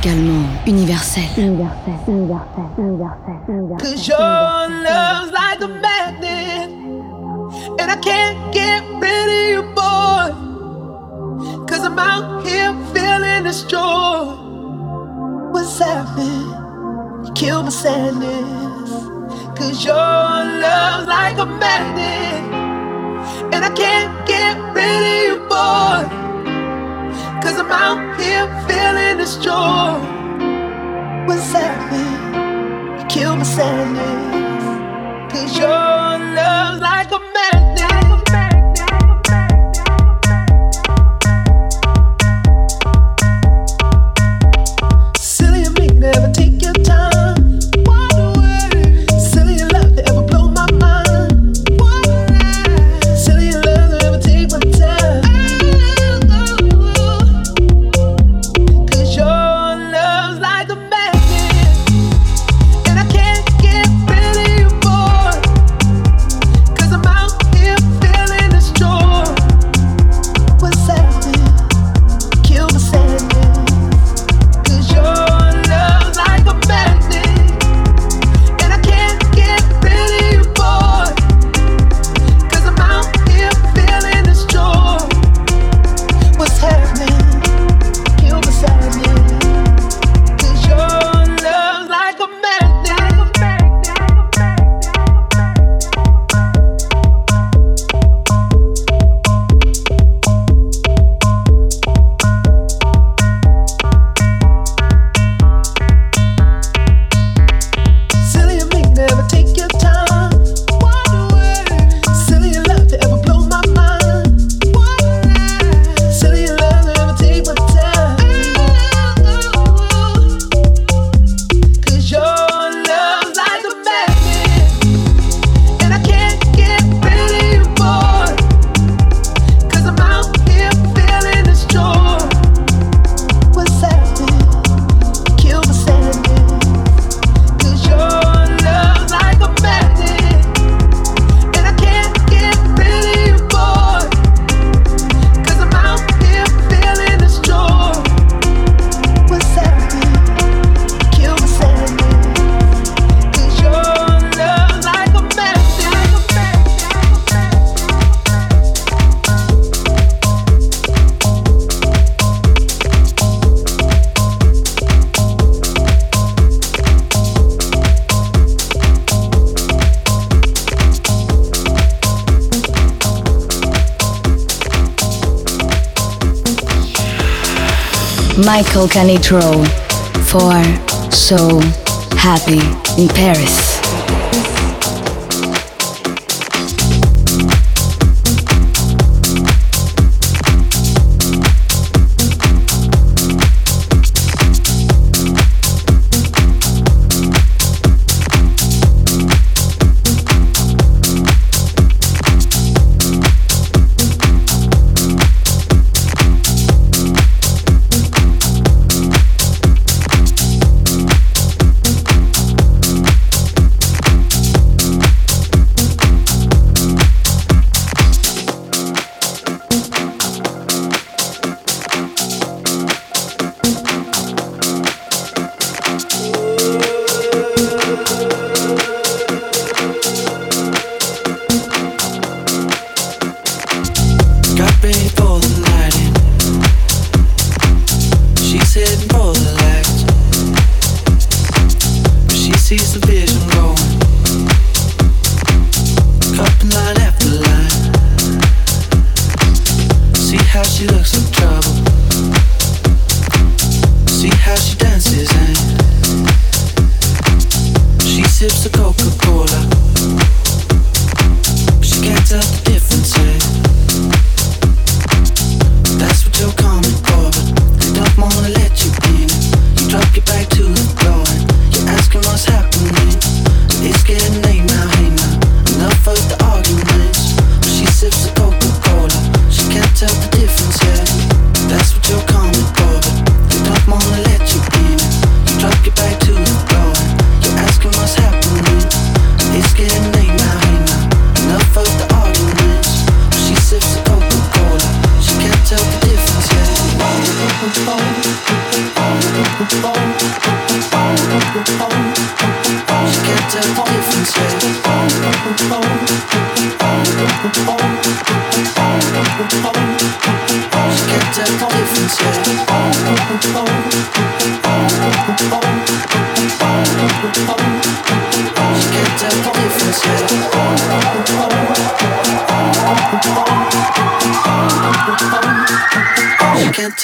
Musicalement universel. Universel, universel, universel, universel. Cause your love's like a magnet. And I can't get rid of you, boy. Cause I'm out here feeling this joy. What's happening? You kill my sadness. Cause your love's like a magnet. And I can't get rid of you, boy. Cause I'm out here feeling this joy. What's happening? You kill my sadness. Cause your love's like a magnet. Michael Canitrot. For So Happy in Paris.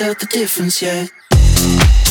Tell the difference yet.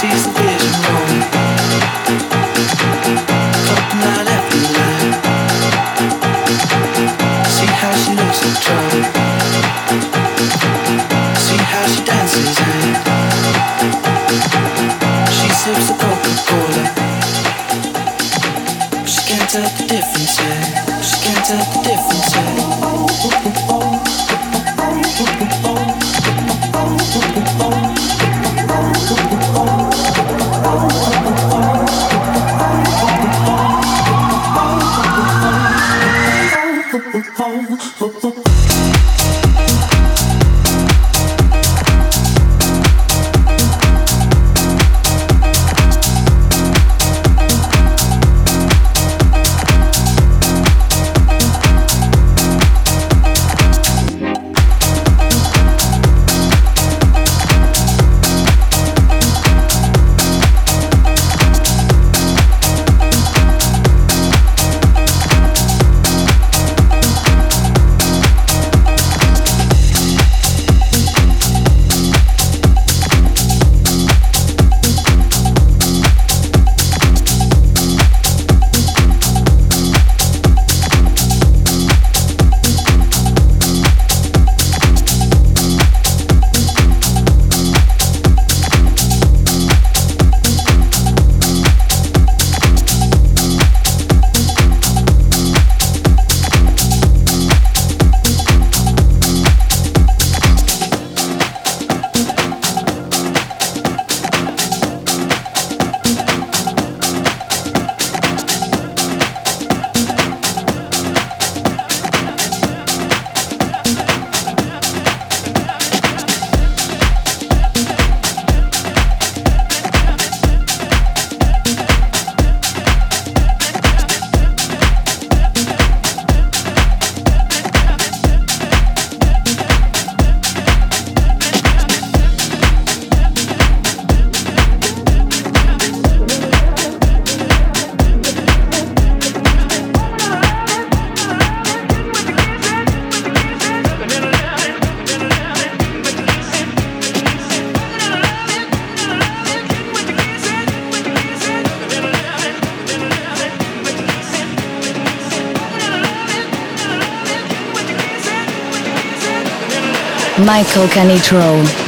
sees the Michael Canitrot.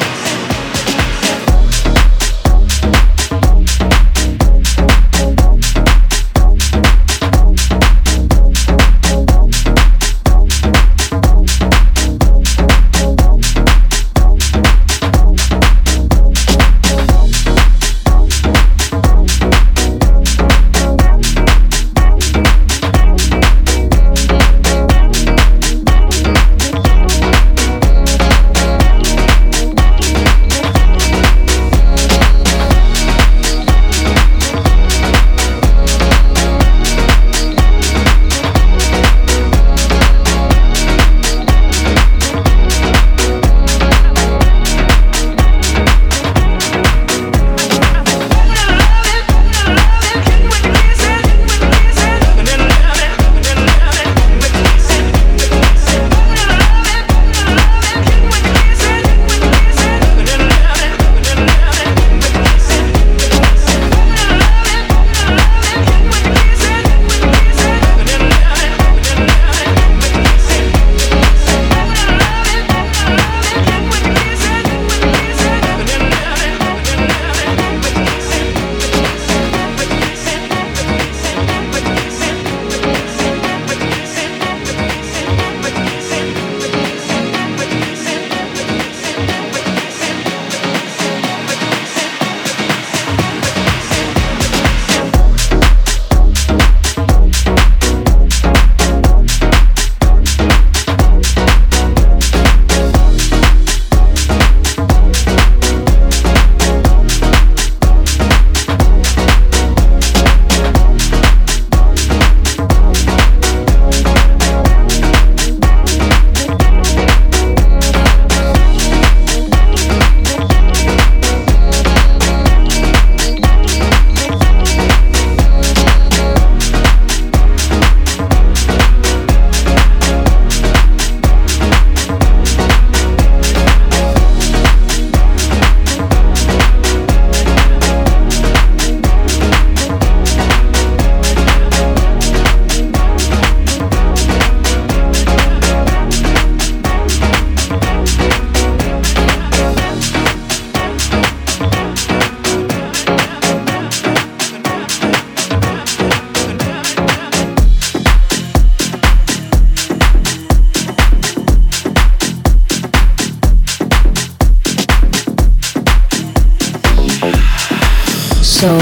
So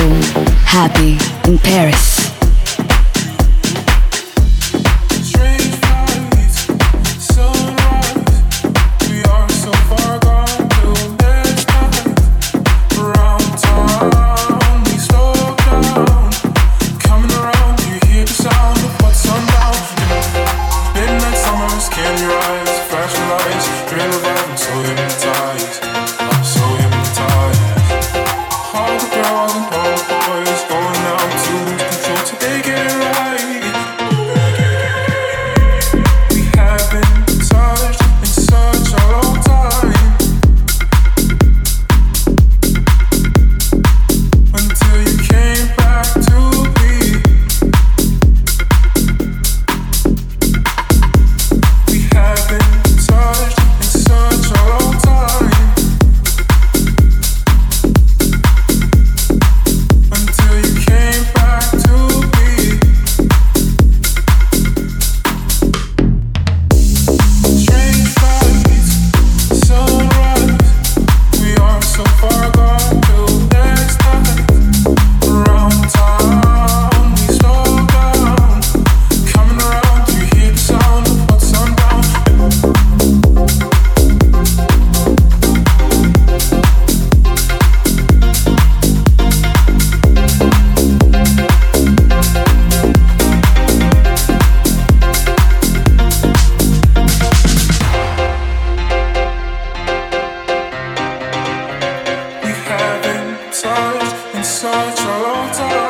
happy in Paris. so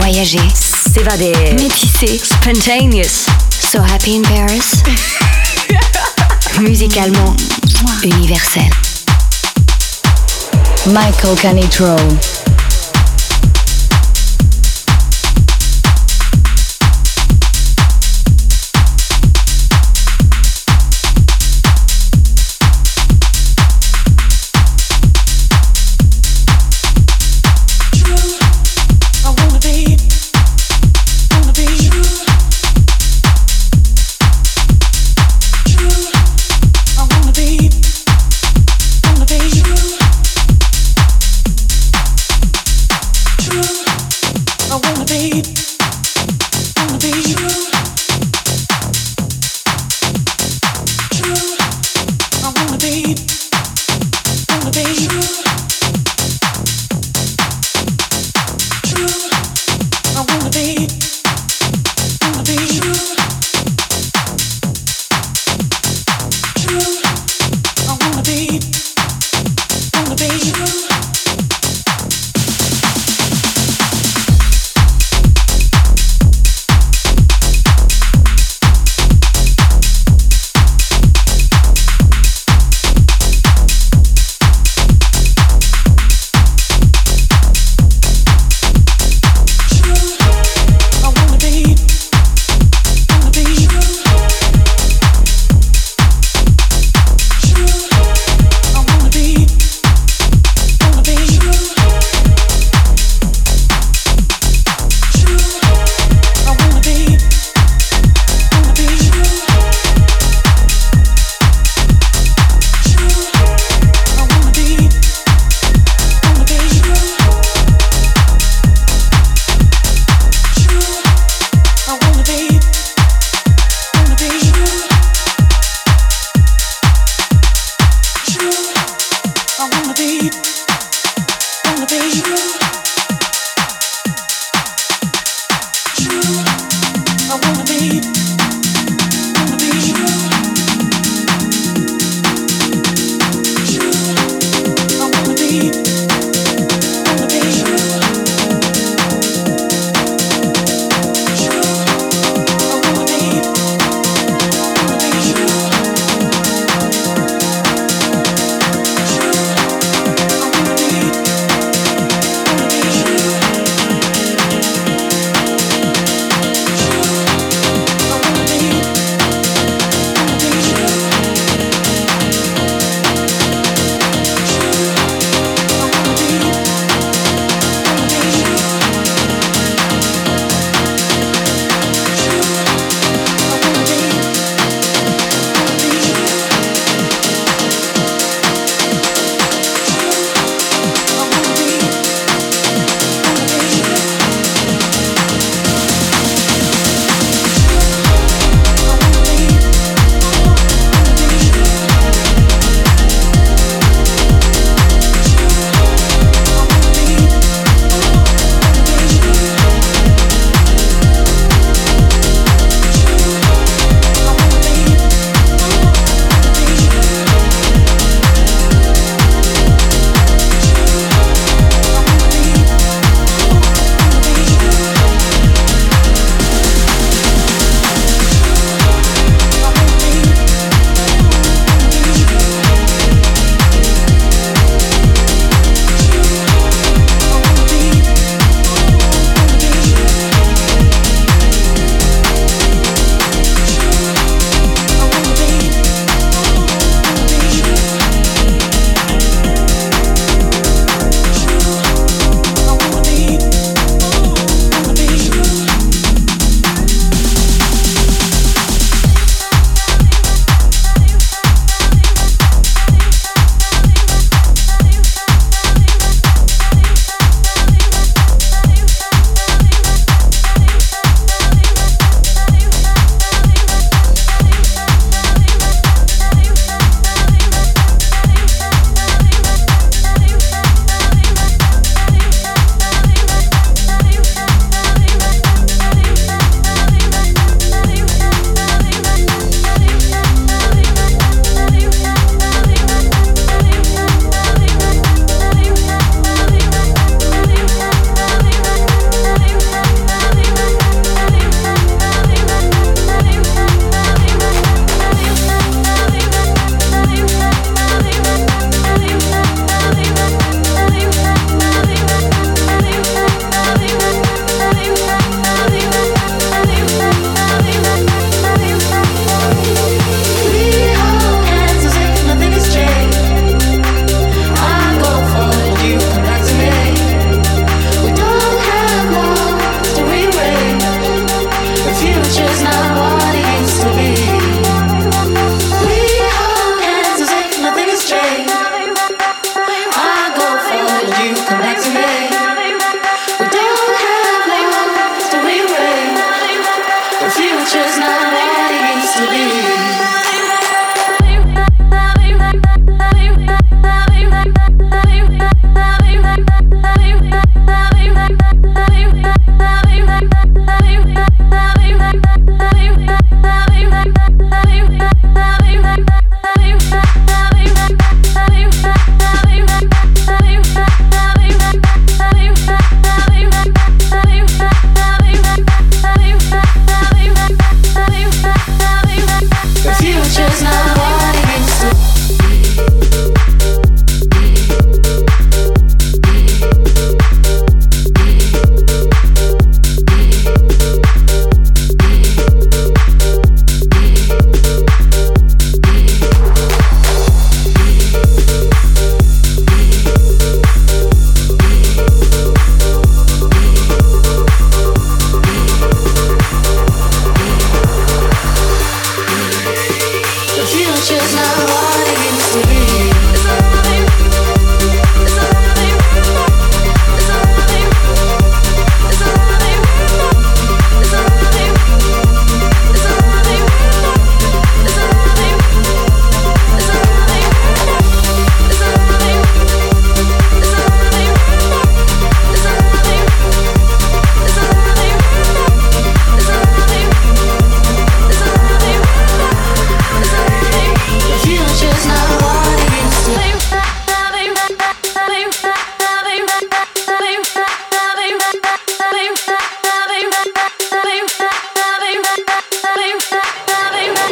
voyager, s'évader, métisser, spontaneous, so happy in Paris, musicalement universel. Michael Canitro.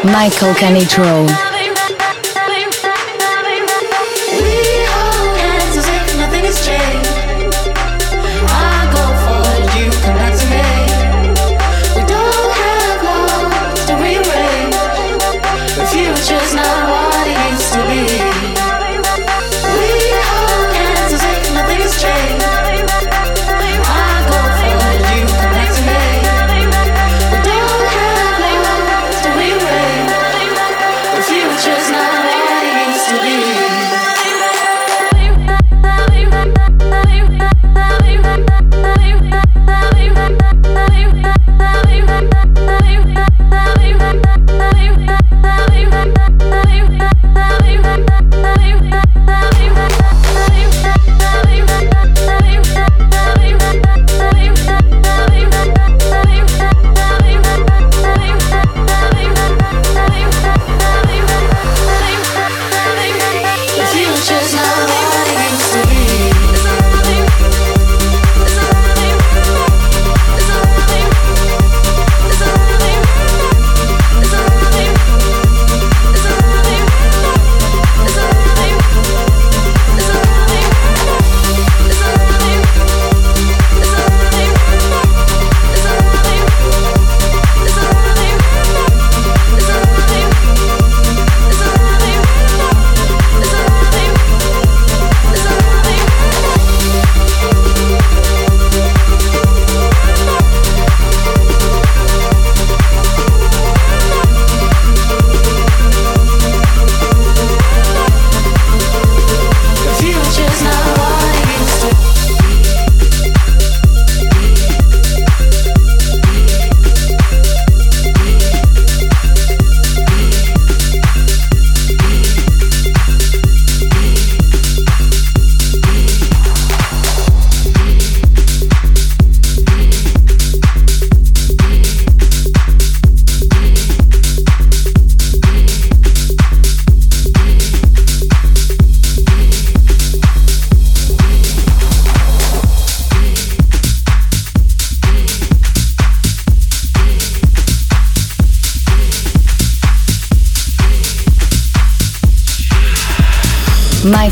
Michael Canitrot.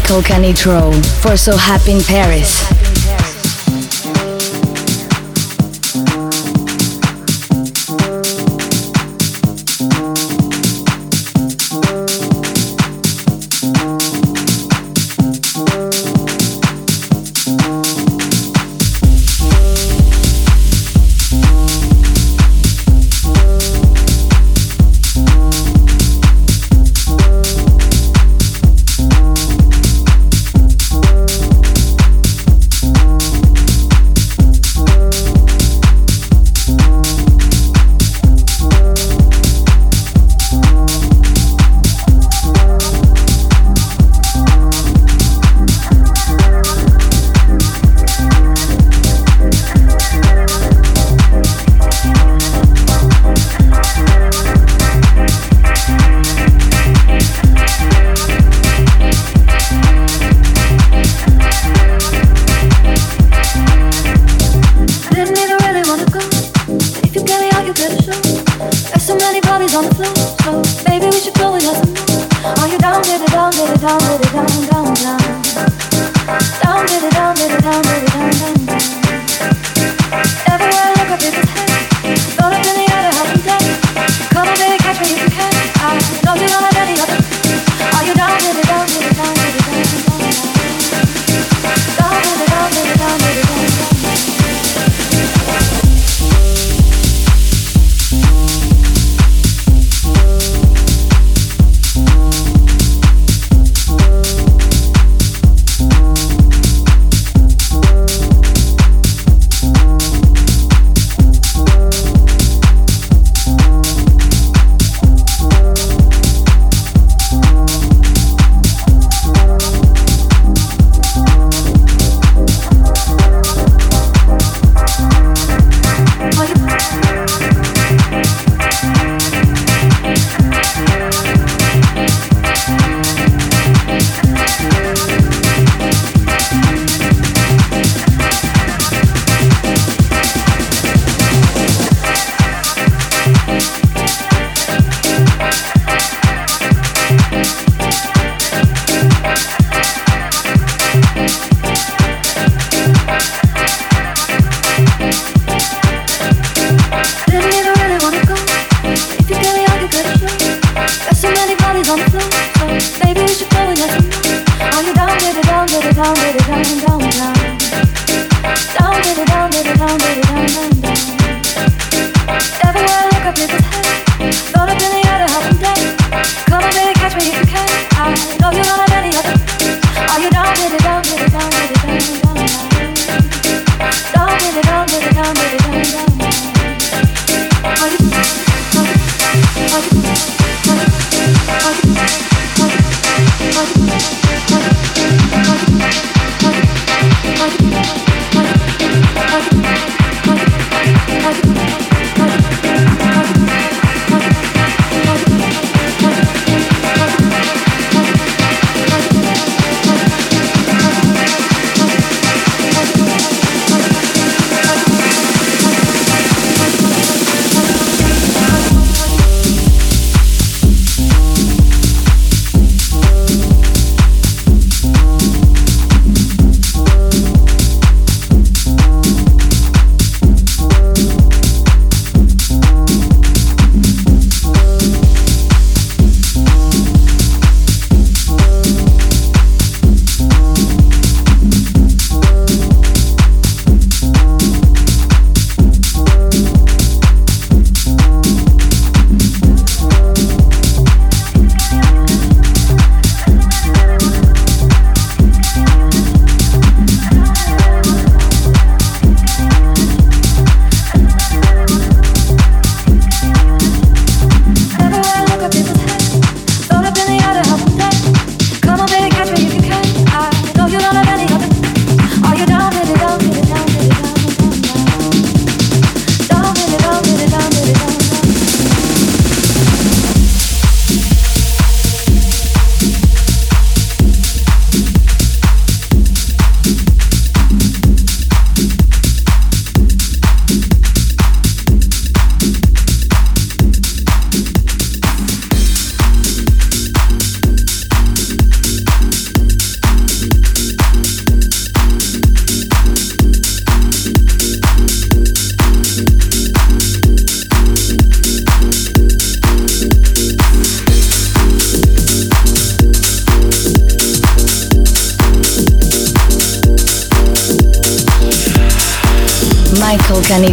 Michael Canitrot for So Happy in Paris. Baby's on the floor, so maybe we should go and have some fun. Are you down, baby, down, down, down, down?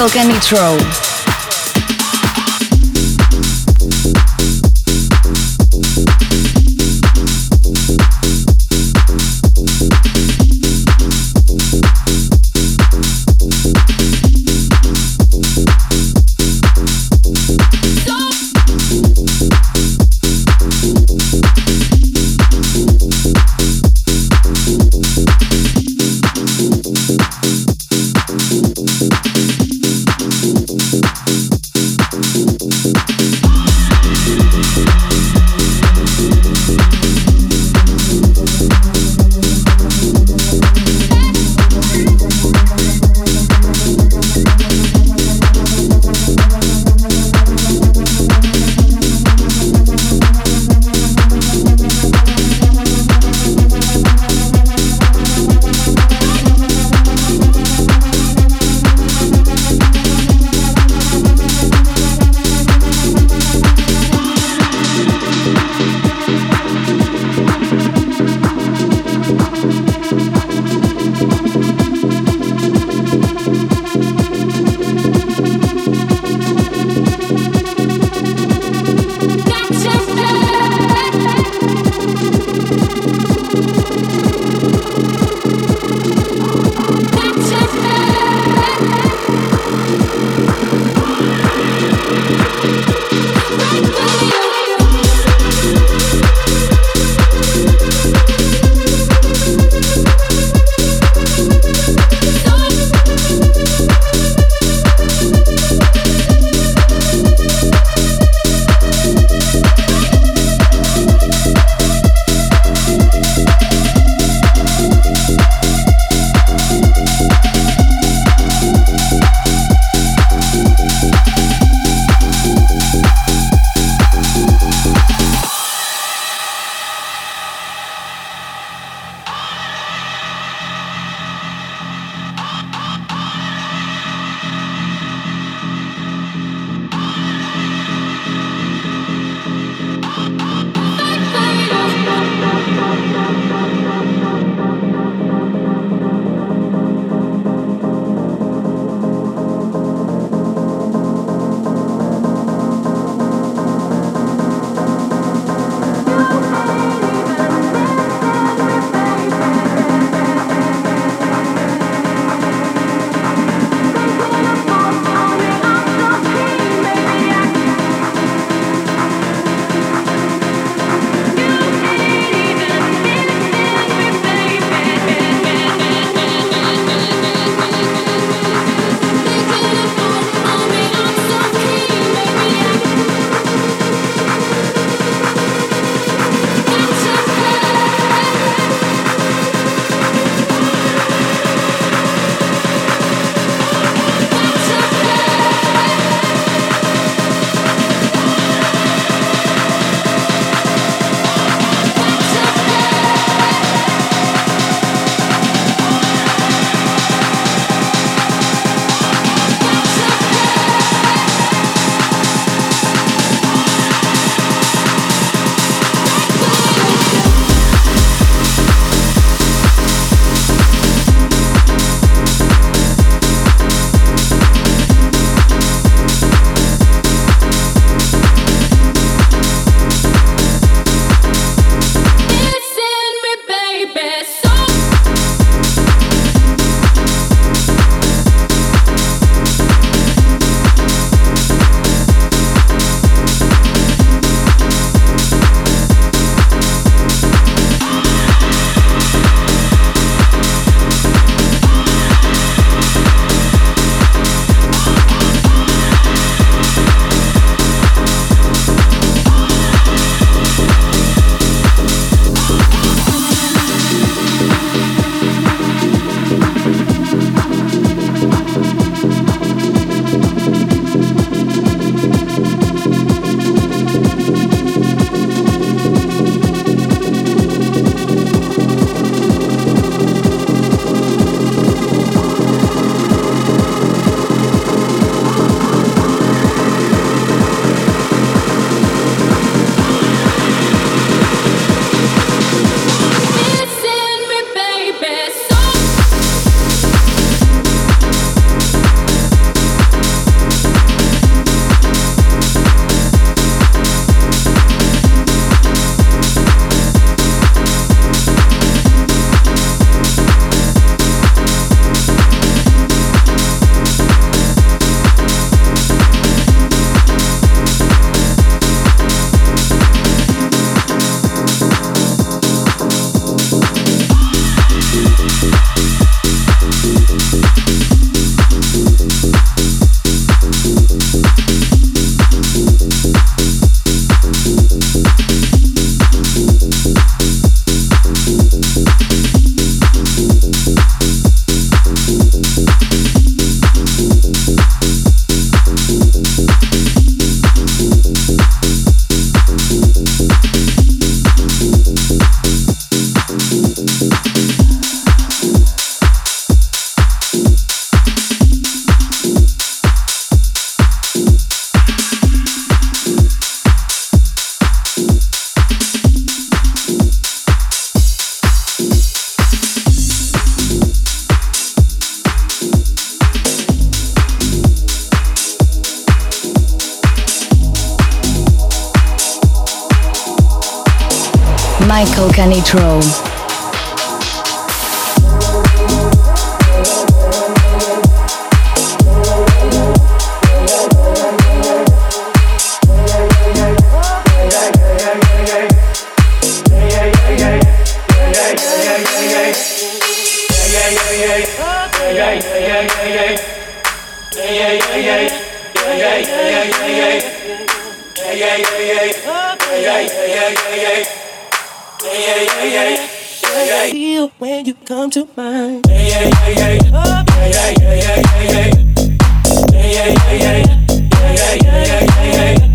Michael Canitrot. Nitro. yeah, yeah, yeah, yeah. Yeah, yeah, yeah, yeah. yeah, yeah. I feel when you come to mind. Yeah, yeah, yeah, yeah. yeah, yeah. Yeah, yeah, yeah, yeah, yeah, yeah. Yeah, yeah, yeah, yeah. Yeah, yeah, yeah, yeah, yeah.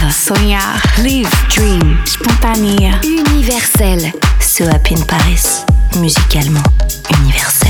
rêve, sognard, live, dream, spontané, universel. So happy in Paris, musicalement universel.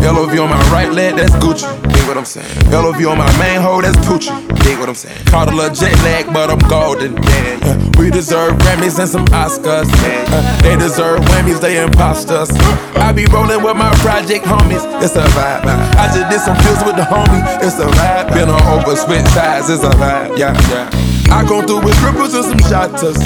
LOV on my right leg, that's Gucci. Dig what I'm saying. LOV on my main hoe, that's Poochie. Dig what I'm saying. Caught a little jet lag, but I'm golden. Yeah, yeah. We deserve Grammys and some Oscars. Yeah, they deserve Whammies, they imposters. I be rolling with my project homies, it's a vibe. I just did some pills with the homie, it's a vibe. Been on over switch sides, it's a vibe. Yeah, yeah. I come through with cripples and some shotters.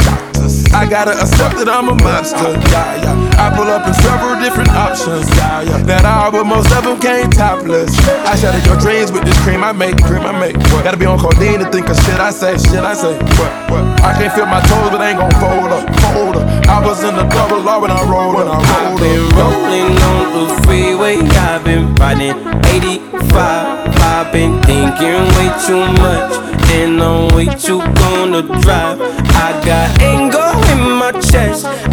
I gotta accept that I'm a monster. Yeah, yeah. I pull up in several different options. Yeah, yeah. That all, but most of them came topless. I shatter your dreams with this cream I make. Cream I make. What? Gotta be on codeine to think of shit I say. Shit I say. What? What? I can't feel my toes, but ain't gon' fold up. Fold up. I was in the double R when I rolled. When I rolled. I've been rolling on the freeway. I've been riding 85. I've been thinking way too much, and I'm way too gonna drive. I got anger in my chest,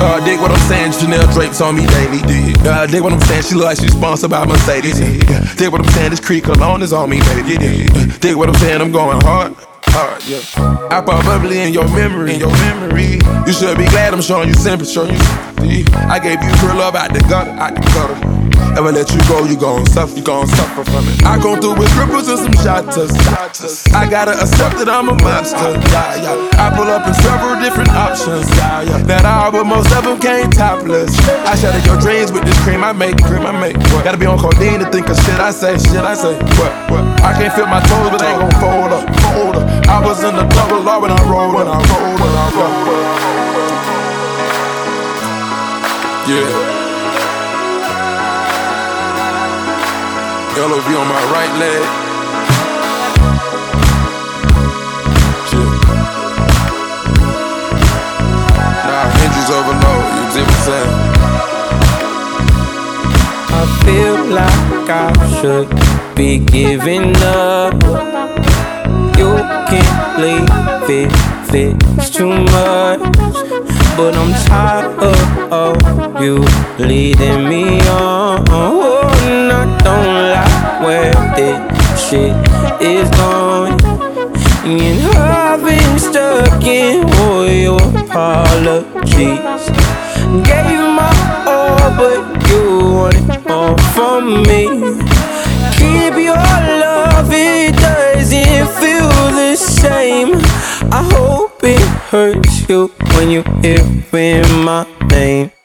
Uh, dig what I'm saying, Chanel drapes on me daily. Uh, dig what I'm saying, she look like she's sponsored by Mercedes. Dig what I'm saying, this creek alone is on me, baby. Dig what I'm saying, I'm going hard. Hard, yeah. I pop bubbly in your memory, in your memory. You should be glad I'm showing you sympathy, showing you sympathy. I gave you real love out the gutter, out the gutter. Ever let you go, you gon' suffer, you gon' suffer from it. I come through with cripples and some shotters. I gotta accept that I'm a monster. Yeah, yeah. I pull up in several different options. Yeah, yeah. That all, but most of them came topless. I shatter your dreams with this cream I make, cream I make. What? Gotta be on codeine to think of shit I say, shit I say. What? What? I can't feel my toes, but they gon' fold up, fold up. I was in the double law when I rolled, when I rolled, when I rolled. Yeah. LOV on my right leg. I feel like I should be giving up. You can't leave it, it's too much. But I'm tired of, you leading me on. And I don't this shit is gone. And I've been stuck in all your apologies. Gave my all, but you wanted more from me. Keep your love, it doesn't feel the same. I hope it hurts you when you hear my name.